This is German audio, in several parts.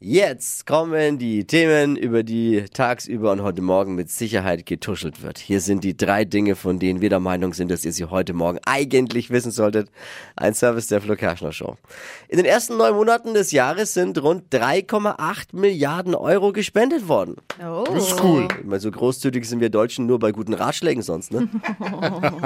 Jetzt kommen die Themen, über die tagsüber und heute Morgen mit Sicherheit getuschelt wird. Hier sind die drei Dinge, von denen wir der Meinung sind, dass ihr sie heute Morgen eigentlich wissen solltet. Ein Service der Flo Kerschner Show. In den ersten neun Monaten des Jahres sind rund 3,8 Milliarden Euro gespendet worden. Oh. Das ist cool. Mal so großzügig sind wir Deutschen nur bei guten Ratschlägen sonst, ne?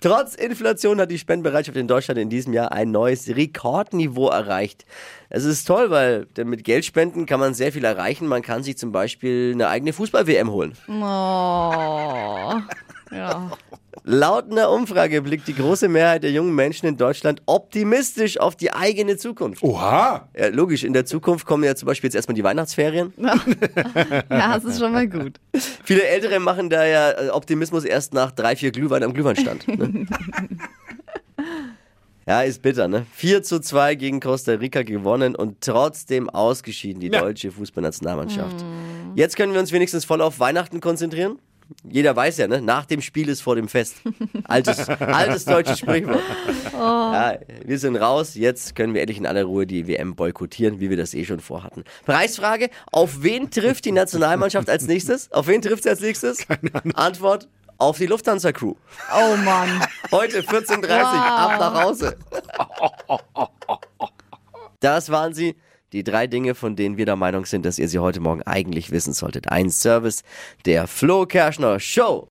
Trotz Inflation hat die Spendenbereitschaft in Deutschland in diesem Jahr ein neues Rekordniveau erreicht. Es ist toll, weil denn mit Geldspenden kann man sehr viel erreichen. Man kann sich zum Beispiel eine eigene Fußball-WM holen. Oh. Ja. Laut einer Umfrage blickt die große Mehrheit der jungen Menschen in Deutschland optimistisch auf die eigene Zukunft. Oha. Ja, logisch, in der Zukunft kommen ja zum Beispiel jetzt erstmal die Weihnachtsferien. ja, das ist schon mal gut. Viele Ältere machen da ja äh, Optimismus erst nach drei, vier Glühwein am Glühweinstand. Ne? ja, ist bitter, ne? 4 zu 2 gegen Costa Rica gewonnen und trotzdem ausgeschieden, die Ja. deutsche Fußballnationalmannschaft. Jetzt können wir uns wenigstens voll auf Weihnachten konzentrieren. Jeder weiß ja, ne? Nach dem Spiel ist vor dem Fest. Altes, altes deutsches Sprichwort. Ja, wir sind raus. Jetzt können wir endlich in aller Ruhe die WM boykottieren, wie wir das eh schon vorhatten. Preisfrage: Auf wen trifft die Nationalmannschaft als nächstes? Auf wen trifft sie als nächstes? Antwort: Auf die Lufthansa-Crew. Oh Mann. Heute 14.30 ab nach Hause. Das waren sie. Die drei Dinge, von denen wir der Meinung sind, dass ihr sie heute Morgen eigentlich wissen solltet. Ein Service der Flo Kerschner Show.